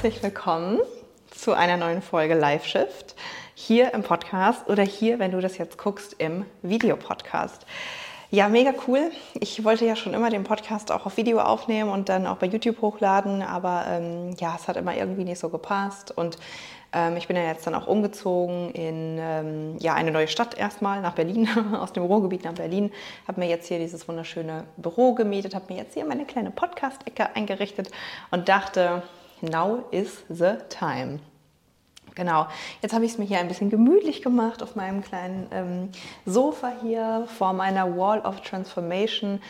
Herzlich willkommen zu einer neuen Folge Live Shift hier im Podcast oder hier, wenn du das jetzt guckst, im Videopodcast. Ja, mega cool. Ich wollte ja schon immer den Podcast auch auf Video aufnehmen und dann auch bei YouTube hochladen, aber ähm, ja, es hat immer irgendwie nicht so gepasst und ähm, ich bin ja jetzt dann auch umgezogen in ähm, ja, eine neue Stadt erstmal, nach Berlin, aus dem Ruhrgebiet nach Berlin. Habe mir jetzt hier dieses wunderschöne Büro gemietet, habe mir jetzt hier meine kleine Podcast-Ecke eingerichtet und dachte, now is the time. Genau, jetzt habe ich es mir hier ein bisschen gemütlich gemacht auf meinem kleinen ähm, Sofa hier vor meiner Wall of Transformation.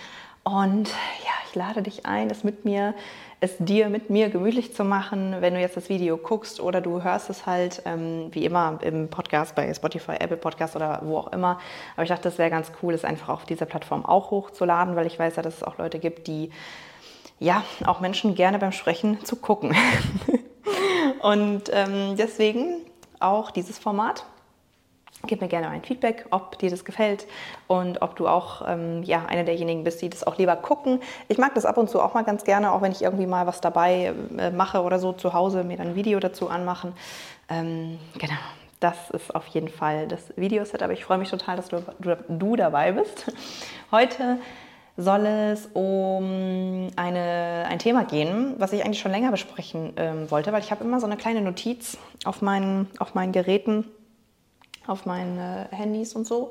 Und ja, ich lade dich ein, es mit mir, es dir mit mir gemütlich zu machen, wenn du jetzt das Video guckst oder du hörst es halt ähm, wie immer im Podcast bei Spotify, Apple Podcast oder wo auch immer. Aber ich dachte, es wäre ganz cool, es einfach auf dieser Plattform auch hochzuladen, weil ich weiß ja, dass es auch Leute gibt, die ja auch Menschen gerne beim Sprechen zu gucken. Und ähm, deswegen auch dieses Format. Gib mir gerne ein Feedback, ob dir das gefällt und ob du auch ähm, ja, einer derjenigen bist, die das auch lieber gucken. Ich mag das ab und zu auch mal ganz gerne, auch wenn ich irgendwie mal was dabei äh, mache oder so zu Hause, mir dann ein Video dazu anmachen. Ähm, genau, das ist auf jeden Fall das Videoset, aber ich freue mich total, dass du, du, du dabei bist. Heute soll es um eine, ein Thema gehen, was ich eigentlich schon länger besprechen ähm, wollte, weil ich habe immer so eine kleine Notiz auf meinen, auf meinen Geräten, auf meinen äh, Handys und so,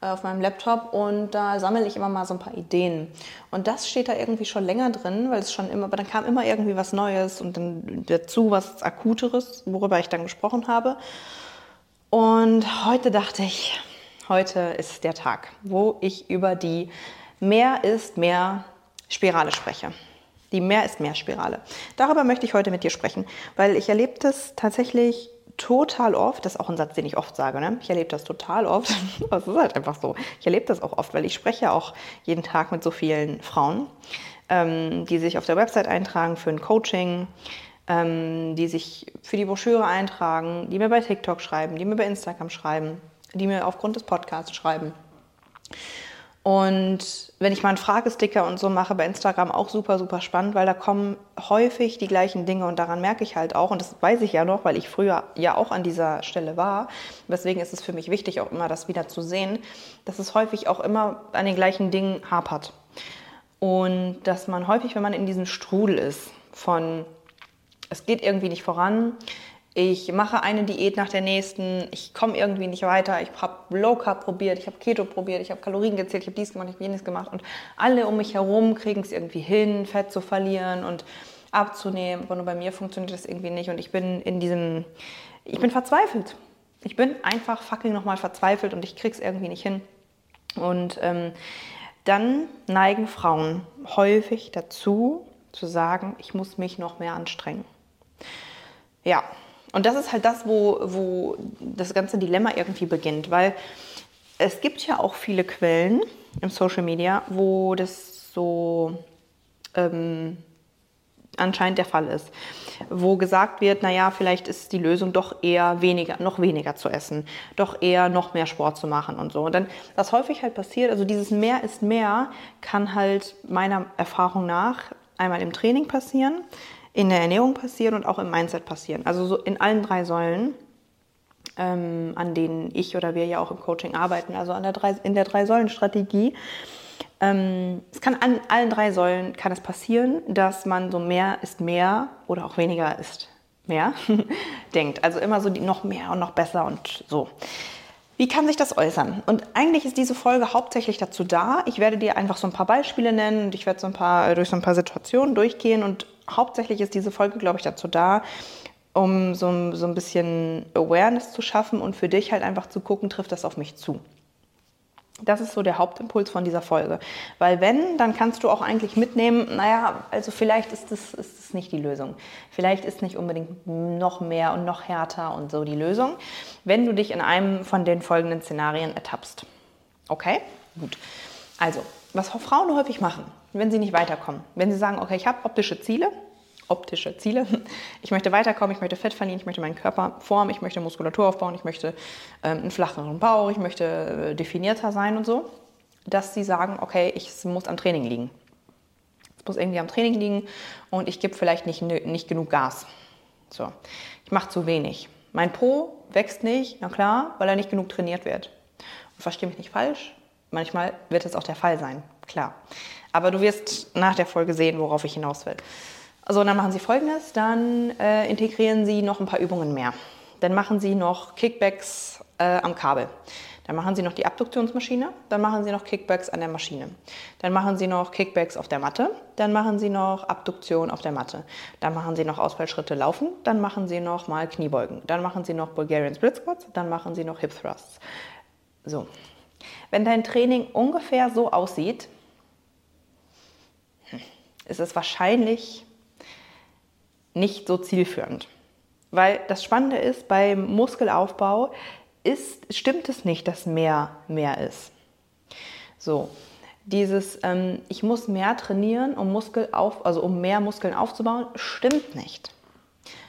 äh, auf meinem Laptop und da sammle ich immer mal so ein paar Ideen. Und das steht da irgendwie schon länger drin, weil es schon immer, aber dann kam immer irgendwie was Neues und dann dazu was Akuteres, worüber ich dann gesprochen habe. Und heute dachte ich, heute ist der Tag, wo ich über die Mehr ist mehr Spirale spreche. Die Mehr ist mehr Spirale. Darüber möchte ich heute mit dir sprechen, weil ich erlebe das tatsächlich total oft, das ist auch ein Satz, den ich oft sage, ne? ich erlebe das total oft, das ist halt einfach so, ich erlebe das auch oft, weil ich spreche auch jeden Tag mit so vielen Frauen, ähm, die sich auf der Website eintragen für ein Coaching, ähm, die sich für die Broschüre eintragen, die mir bei TikTok schreiben, die mir bei Instagram schreiben, die mir aufgrund des Podcasts schreiben. Und wenn ich mal einen Fragesticker und so mache bei Instagram, auch super, super spannend, weil da kommen häufig die gleichen Dinge und daran merke ich halt auch, und das weiß ich ja noch, weil ich früher ja auch an dieser Stelle war, deswegen ist es für mich wichtig, auch immer das wieder zu sehen, dass es häufig auch immer an den gleichen Dingen hapert. Und dass man häufig, wenn man in diesem Strudel ist von, es geht irgendwie nicht voran, ich mache eine Diät nach der nächsten, ich komme irgendwie nicht weiter, ich habe Low Carb probiert, ich habe Keto probiert, ich habe Kalorien gezählt, ich habe dies gemacht, ich habe jenes gemacht und alle um mich herum kriegen es irgendwie hin, Fett zu verlieren und abzunehmen, aber nur bei mir funktioniert das irgendwie nicht und ich bin in diesem, ich bin verzweifelt. Ich bin einfach fucking nochmal verzweifelt und ich krieg's irgendwie nicht hin. Und ähm, dann neigen Frauen häufig dazu, zu sagen, ich muss mich noch mehr anstrengen. Ja, und das ist halt das, wo, wo das ganze Dilemma irgendwie beginnt, weil es gibt ja auch viele Quellen im Social Media, wo das so ähm, anscheinend der Fall ist, wo gesagt wird, naja, vielleicht ist die Lösung doch eher weniger, noch weniger zu essen, doch eher noch mehr Sport zu machen und so. Und dann, was häufig halt passiert, also dieses mehr ist mehr, kann halt meiner Erfahrung nach einmal im Training passieren, in der Ernährung passieren und auch im Mindset passieren. Also so in allen drei Säulen, ähm, an denen ich oder wir ja auch im Coaching arbeiten, also an der drei, in der Drei-Säulen-Strategie. Ähm, es kann an allen drei Säulen kann es passieren, dass man so mehr ist mehr oder auch weniger ist mehr denkt. Also immer so die noch mehr und noch besser und so. Wie kann sich das äußern? Und eigentlich ist diese Folge hauptsächlich dazu da. Ich werde dir einfach so ein paar Beispiele nennen und ich werde so ein paar, durch so ein paar Situationen durchgehen und hauptsächlich ist diese Folge, glaube ich, dazu da, um so, so ein bisschen Awareness zu schaffen und für dich halt einfach zu gucken, trifft das auf mich zu. Das ist so der Hauptimpuls von dieser Folge. Weil wenn, dann kannst du auch eigentlich mitnehmen, naja, also vielleicht ist das, ist das nicht die Lösung. Vielleicht ist nicht unbedingt noch mehr und noch härter und so die Lösung, wenn du dich in einem von den folgenden Szenarien ertappst. Okay? Gut. Also, was Frauen häufig machen, wenn sie nicht weiterkommen, wenn sie sagen, okay, ich habe optische Ziele, optische Ziele. Ich möchte weiterkommen, ich möchte Fett verlieren, ich möchte meinen Körper formen, ich möchte Muskulatur aufbauen, ich möchte ähm, einen flacheren Bauch, ich möchte äh, definierter sein und so, dass sie sagen, okay, ich, muss am Training liegen. Es muss irgendwie am Training liegen und ich gebe vielleicht nicht, nicht genug Gas. So, ich mache zu wenig. Mein Po wächst nicht, na klar, weil er nicht genug trainiert wird. Und verstehe mich nicht falsch, manchmal wird es auch der Fall sein, klar. Aber du wirst nach der Folge sehen, worauf ich hinaus will. Also dann machen Sie folgendes, dann äh, integrieren Sie noch ein paar Übungen mehr. Dann machen Sie noch Kickbacks äh, am Kabel. Dann machen Sie noch die Abduktionsmaschine, dann machen Sie noch Kickbacks an der Maschine. Dann machen Sie noch Kickbacks auf der Matte, dann machen Sie noch Abduktion auf der Matte. Dann machen Sie noch Ausfallschritte laufen, dann machen Sie noch mal Kniebeugen. Dann machen Sie noch Bulgarian Split Squats, dann machen Sie noch Hip Thrusts. So. Wenn dein Training ungefähr so aussieht, ist es wahrscheinlich nicht so zielführend. Weil das Spannende ist, beim Muskelaufbau ist, stimmt es nicht, dass mehr mehr ist. So, dieses, ähm, ich muss mehr trainieren, um, Muskel auf, also um mehr Muskeln aufzubauen, stimmt nicht.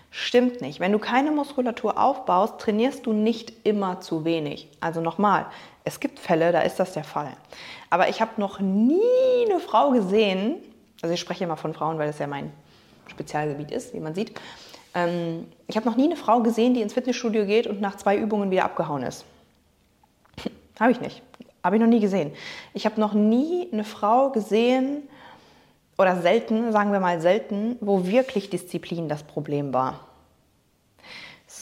Stimmt nicht. Wenn du keine Muskulatur aufbaust, trainierst du nicht immer zu wenig. Also nochmal, es gibt Fälle, da ist das der Fall. Aber ich habe noch nie eine Frau gesehen, also ich spreche immer von Frauen, weil das ja mein Spezialgebiet ist, wie man sieht. Ähm, ich habe noch nie eine Frau gesehen, die ins Fitnessstudio geht und nach zwei Übungen wieder abgehauen ist. habe ich nicht. Habe ich noch nie gesehen. Ich habe noch nie eine Frau gesehen, oder selten, sagen wir mal selten, wo wirklich Disziplin das Problem war.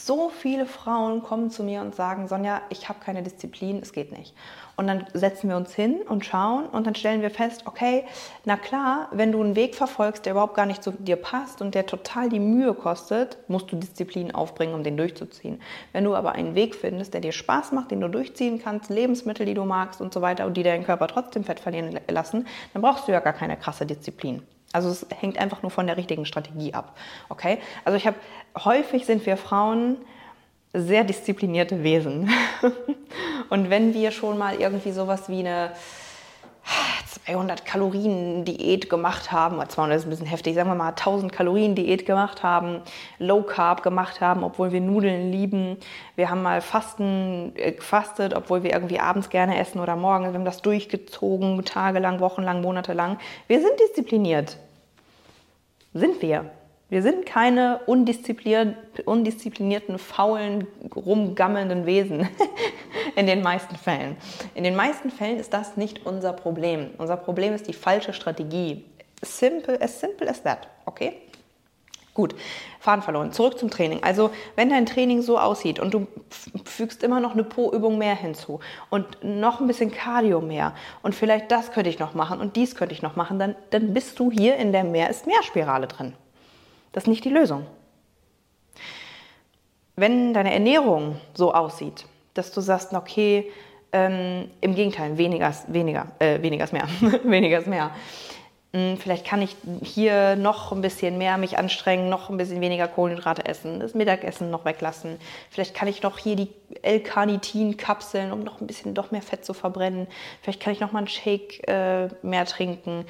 So viele Frauen kommen zu mir und sagen, Sonja, ich habe keine Disziplin, es geht nicht. Und dann setzen wir uns hin und schauen und dann stellen wir fest, okay, na klar, wenn du einen Weg verfolgst, der überhaupt gar nicht zu dir passt und der total die Mühe kostet, musst du Disziplin aufbringen, um den durchzuziehen. Wenn du aber einen Weg findest, der dir Spaß macht, den du durchziehen kannst, Lebensmittel, die du magst und so weiter und die deinen Körper trotzdem Fett verlieren lassen, dann brauchst du ja gar keine krasse Disziplin. Also es hängt einfach nur von der richtigen Strategie ab. Okay? Also ich habe häufig sind wir Frauen sehr disziplinierte Wesen. Und wenn wir schon mal irgendwie sowas wie eine 200 Kalorien Diät gemacht haben, 200 ist ein bisschen heftig, sagen wir mal 1000 Kalorien Diät gemacht haben, Low Carb gemacht haben, obwohl wir Nudeln lieben. Wir haben mal Fasten äh, gefastet, obwohl wir irgendwie abends gerne essen oder morgens. Wir haben das durchgezogen, tagelang, wochenlang, monatelang. Wir sind diszipliniert. Sind wir. Wir sind keine undisziplinierten, faulen, rumgammelnden Wesen in den meisten Fällen. In den meisten Fällen ist das nicht unser Problem. Unser Problem ist die falsche Strategie. Simple, as simple as that, okay? Gut, Faden verloren. Zurück zum Training. Also, wenn dein Training so aussieht und du fügst immer noch eine Po-Übung mehr hinzu und noch ein bisschen Cardio mehr und vielleicht das könnte ich noch machen und dies könnte ich noch machen, dann, dann bist du hier in der Mehr ist Mehr Spirale drin. Das ist nicht die Lösung. Wenn deine Ernährung so aussieht, dass du sagst, okay, ähm, im Gegenteil, weniger ist weniger, äh, weniger ist mehr, weniger ist mehr. Hm, vielleicht kann ich hier noch ein bisschen mehr mich anstrengen, noch ein bisschen weniger Kohlenhydrate essen, das Mittagessen noch weglassen. Vielleicht kann ich noch hier die L-Carnitin-Kapseln, um noch ein bisschen doch mehr Fett zu verbrennen. Vielleicht kann ich noch mal einen Shake äh, mehr trinken.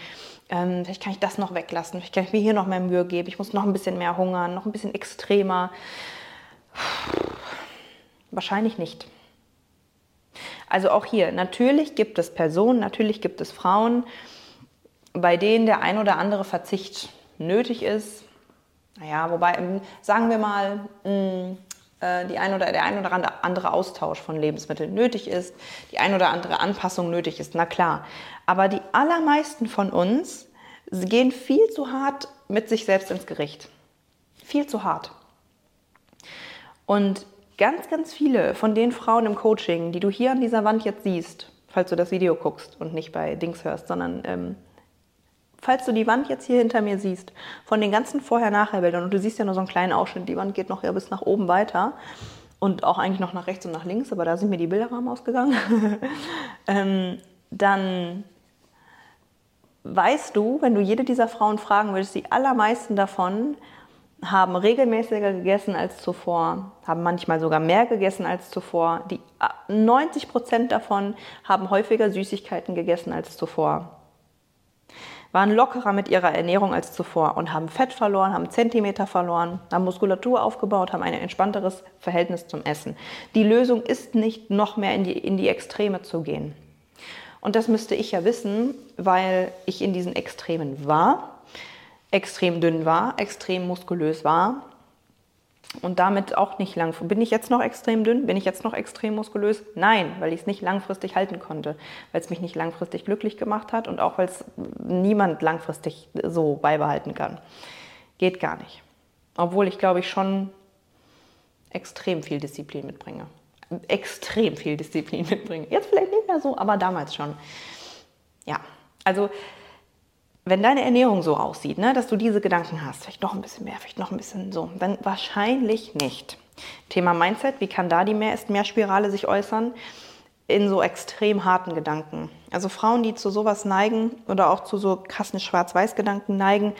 Ähm, vielleicht kann ich das noch weglassen. Vielleicht kann ich mir hier noch mehr Mühe geben. Ich muss noch ein bisschen mehr hungern, noch ein bisschen extremer. Wahrscheinlich nicht. Also auch hier, natürlich gibt es Personen, natürlich gibt es Frauen, bei denen der ein oder andere Verzicht nötig ist. Naja, wobei, sagen wir mal, äh, die ein oder, der ein oder andere Austausch von Lebensmitteln nötig ist, die ein oder andere Anpassung nötig ist, na klar. Aber die allermeisten von uns gehen viel zu hart mit sich selbst ins Gericht. Viel zu hart. Und ganz, ganz viele von den Frauen im Coaching, die du hier an dieser Wand jetzt siehst, falls du das Video guckst und nicht bei Dings hörst, sondern ähm, falls du die Wand jetzt hier hinter mir siehst, von den ganzen Vorher-Nachher-Bildern, und du siehst ja nur so einen kleinen Ausschnitt, die Wand geht noch ja bis nach oben weiter, und auch eigentlich noch nach rechts und nach links, aber da sind mir die Bilderrahmen ausgegangen, ähm, dann weißt du, wenn du jede dieser Frauen fragen würdest, die allermeisten davon haben regelmäßiger gegessen als zuvor, haben manchmal sogar mehr gegessen als zuvor. Die 90 äh, Prozent davon haben häufiger Süßigkeiten gegessen als zuvor, waren lockerer mit ihrer Ernährung als zuvor und haben Fett verloren, haben Zentimeter verloren, haben Muskulatur aufgebaut, haben ein entspannteres Verhältnis zum Essen. Die Lösung ist nicht noch mehr in die, in die Extreme zu gehen. Und das müsste ich ja wissen, weil ich in diesen Extremen war, extrem dünn war, extrem muskulös war und damit auch nicht lang. Bin ich jetzt noch extrem dünn? Bin ich jetzt noch extrem muskulös? Nein, weil ich es nicht langfristig halten konnte, weil es mich nicht langfristig glücklich gemacht hat und auch weil es niemand langfristig so beibehalten kann. Geht gar nicht. Obwohl ich glaube ich schon extrem viel Disziplin mitbringe extrem viel Disziplin mitbringe. Jetzt vielleicht nicht mehr so, aber damals schon. Ja, also wenn deine Ernährung so aussieht, ne, dass du diese Gedanken hast, vielleicht noch ein bisschen mehr, vielleicht noch ein bisschen so, dann wahrscheinlich nicht. Thema Mindset, wie kann da die Mehr ist mehr Spirale sich äußern? In so extrem harten Gedanken. Also Frauen, die zu sowas neigen oder auch zu so krassen Schwarz-Weiß-Gedanken neigen,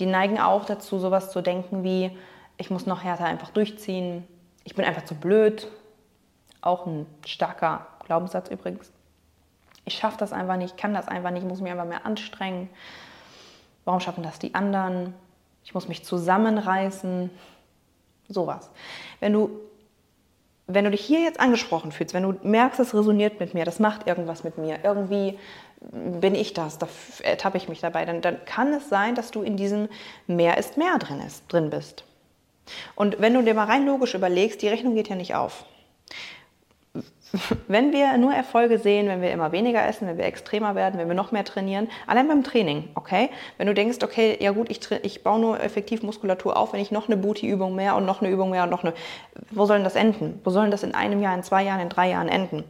die neigen auch dazu, sowas zu denken wie, ich muss noch härter einfach durchziehen, ich bin einfach zu blöd, auch ein starker Glaubenssatz übrigens. Ich schaffe das einfach nicht, kann das einfach nicht, muss mich einfach mehr anstrengen. Warum schaffen das die anderen? Ich muss mich zusammenreißen. Sowas. Wenn du, wenn du dich hier jetzt angesprochen fühlst, wenn du merkst, es resoniert mit mir, das macht irgendwas mit mir, irgendwie bin ich das, da ertappe ich mich dabei, dann, dann kann es sein, dass du in diesem Mehr ist mehr drin, ist, drin bist. Und wenn du dir mal rein logisch überlegst, die Rechnung geht ja nicht auf wenn wir nur Erfolge sehen, wenn wir immer weniger essen, wenn wir extremer werden, wenn wir noch mehr trainieren, allein beim Training, okay? Wenn du denkst, okay, ja gut, ich, ich baue nur effektiv Muskulatur auf, wenn ich noch eine Booty-Übung mehr und noch eine Übung mehr und noch eine, wo soll denn das enden? Wo sollen das in einem Jahr, in zwei Jahren, in drei Jahren enden?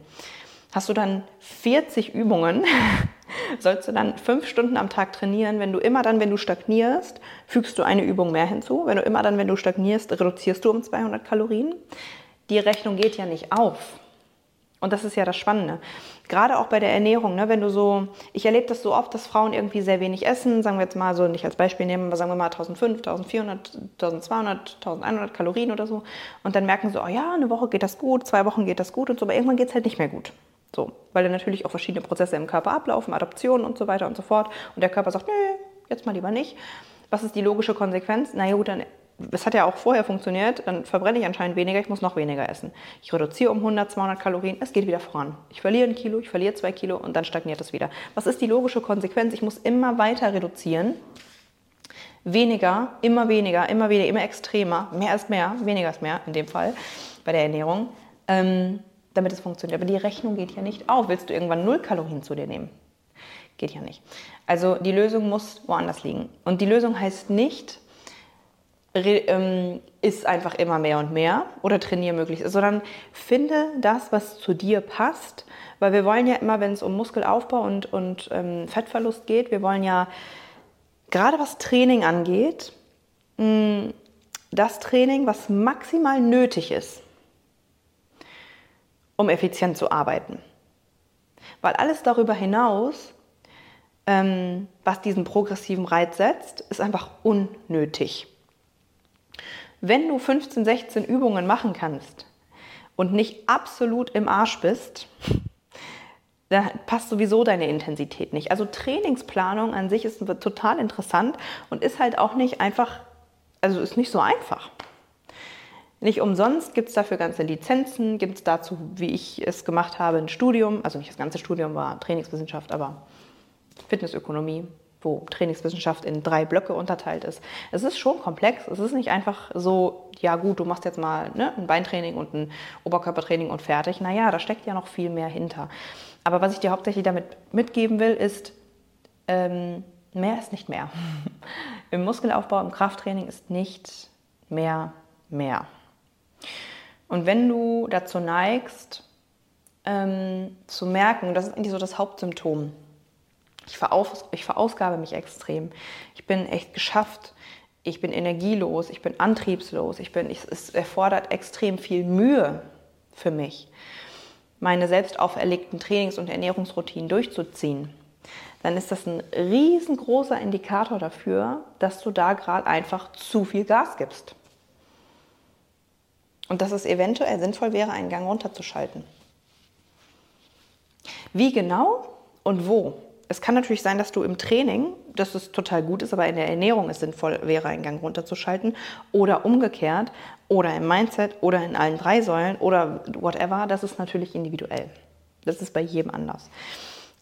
Hast du dann 40 Übungen, sollst du dann fünf Stunden am Tag trainieren, wenn du immer dann, wenn du stagnierst, fügst du eine Übung mehr hinzu, wenn du immer dann, wenn du stagnierst, reduzierst du um 200 Kalorien. Die Rechnung geht ja nicht auf. Und das ist ja das Spannende. Gerade auch bei der Ernährung, ne, wenn du so, ich erlebe das so oft, dass Frauen irgendwie sehr wenig essen, sagen wir jetzt mal so, nicht als Beispiel nehmen, aber sagen wir mal 1500, 1400, 1200, 1100 Kalorien oder so. Und dann merken sie, oh ja, eine Woche geht das gut, zwei Wochen geht das gut und so, aber irgendwann geht es halt nicht mehr gut. So, weil dann natürlich auch verschiedene Prozesse im Körper ablaufen, Adoptionen und so weiter und so fort. Und der Körper sagt, nö, jetzt mal lieber nicht. Was ist die logische Konsequenz? Na gut, dann es hat ja auch vorher funktioniert, dann verbrenne ich anscheinend weniger, ich muss noch weniger essen. Ich reduziere um 100, 200 Kalorien, es geht wieder voran. Ich verliere ein Kilo, ich verliere zwei Kilo und dann stagniert es wieder. Was ist die logische Konsequenz? Ich muss immer weiter reduzieren. Weniger, immer weniger, immer weniger, immer extremer. Mehr ist mehr, weniger ist mehr in dem Fall bei der Ernährung, ähm, damit es funktioniert. Aber die Rechnung geht ja nicht auf. Willst du irgendwann null Kalorien zu dir nehmen? Geht ja nicht. Also die Lösung muss woanders liegen. Und die Lösung heißt nicht, ähm, ist einfach immer mehr und mehr oder trainiere möglichst, sondern finde das, was zu dir passt, weil wir wollen ja immer, wenn es um Muskelaufbau und, und ähm, Fettverlust geht, wir wollen ja gerade was Training angeht, mh, mm, das Training, was maximal nötig ist, um effizient zu arbeiten. Weil alles darüber hinaus, ähm, was diesen progressiven Reiz setzt, ist einfach unnötig. Wenn du 15, 16 Übungen machen kannst und nicht absolut im Arsch bist, dann passt sowieso deine Intensität nicht. Also Trainingsplanung an sich ist total interessant und ist halt auch nicht einfach, also ist nicht so einfach. Nicht umsonst gibt es dafür ganze Lizenzen, gibt es dazu, wie ich es gemacht habe, ein Studium, also nicht das ganze Studium war Trainingswissenschaft, aber Fitnessökonomie, wo Trainingswissenschaft in drei Blöcke unterteilt ist. Es ist schon komplex. Es ist nicht einfach so, ja gut, du machst jetzt mal ne, ein Beintraining und ein Oberkörpertraining und fertig. Naja, da steckt ja noch viel mehr hinter. Aber was ich dir hauptsächlich damit mitgeben will, ist, ähm, mehr ist nicht mehr. Im Muskelaufbau, im Krafttraining ist nicht mehr mehr. Und wenn du dazu neigst, ähm, zu merken, das ist eigentlich so das Hauptsymptom, ich, veraus ich verausgabe mich extrem. Ich bin echt geschafft, ich bin energielos, ich bin antriebslos, ich bin, ich, es erfordert extrem viel Mühe für mich, meine selbst auferlegten Trainings- und Ernährungsroutinen durchzuziehen, dann ist das ein riesengroßer Indikator dafür, dass du da gerade einfach zu viel Gas gibst. Und dass es eventuell sinnvoll wäre, einen Gang runterzuschalten. Wie genau und wo? Es kann natürlich sein, dass du im Training, dass es total gut ist, aber in der Ernährung es sinnvoll wäre, einen Gang runterzuschalten. Oder umgekehrt. Oder im Mindset oder in allen drei Säulen oder whatever. Das ist natürlich individuell. Das ist bei jedem anders.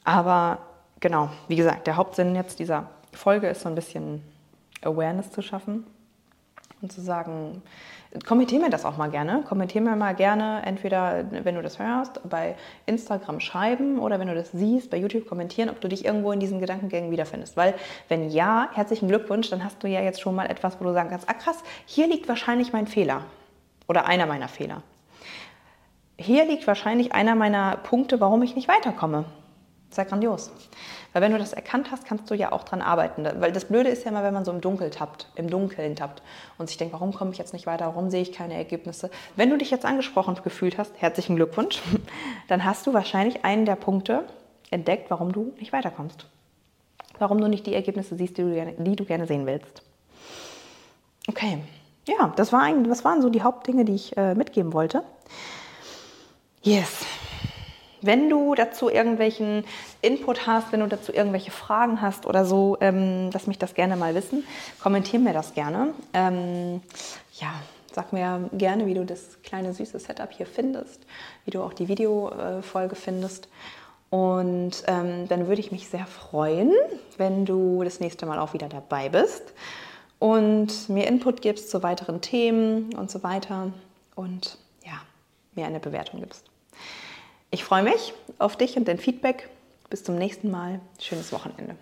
Aber genau, wie gesagt, der Hauptsinn jetzt dieser Folge ist so ein bisschen Awareness zu schaffen und zu sagen, kommentier mir das auch mal gerne. Kommentier mir mal gerne, entweder wenn du das hörst, bei Instagram schreiben oder wenn du das siehst, bei YouTube kommentieren, ob du dich irgendwo in diesen Gedankengängen wiederfindest. Weil wenn ja, herzlichen Glückwunsch, dann hast du ja jetzt schon mal etwas, wo du sagen kannst, ah krass, hier liegt wahrscheinlich mein Fehler oder einer meiner Fehler. Hier liegt wahrscheinlich einer meiner Punkte, warum ich nicht weiterkomme. Sehr grandios. Weil wenn du das erkannt hast, kannst du ja auch dran arbeiten. Weil das Blöde ist ja immer, wenn man so im Dunkeln tappt, im Dunkeln tappt und sich denkt, warum komme ich jetzt nicht weiter, warum sehe ich keine Ergebnisse. Wenn du dich jetzt angesprochen gefühlt hast, herzlichen Glückwunsch, dann hast du wahrscheinlich einen der Punkte entdeckt, warum du nicht weiterkommst. Warum du nicht die Ergebnisse siehst, die du gerne, die du gerne sehen willst. Okay, ja, das, war ein, das waren so die Hauptdinge, die ich äh, mitgeben wollte. Yes, wenn du dazu irgendwelchen Input hast, wenn du dazu irgendwelche Fragen hast oder so, ähm, lass mich das gerne mal wissen. Kommentier mir das gerne. Ähm, ja, sag mir gerne, wie du das kleine süße Setup hier findest, wie du auch die Videofolge findest. Und ähm, dann würde ich mich sehr freuen, wenn du das nächste Mal auch wieder dabei bist und mir Input gibst zu weiteren Themen und so weiter und ja, mir eine Bewertung gibst. Ich freue mich auf dich und dein Feedback. Bis zum nächsten Mal. Schönes Wochenende.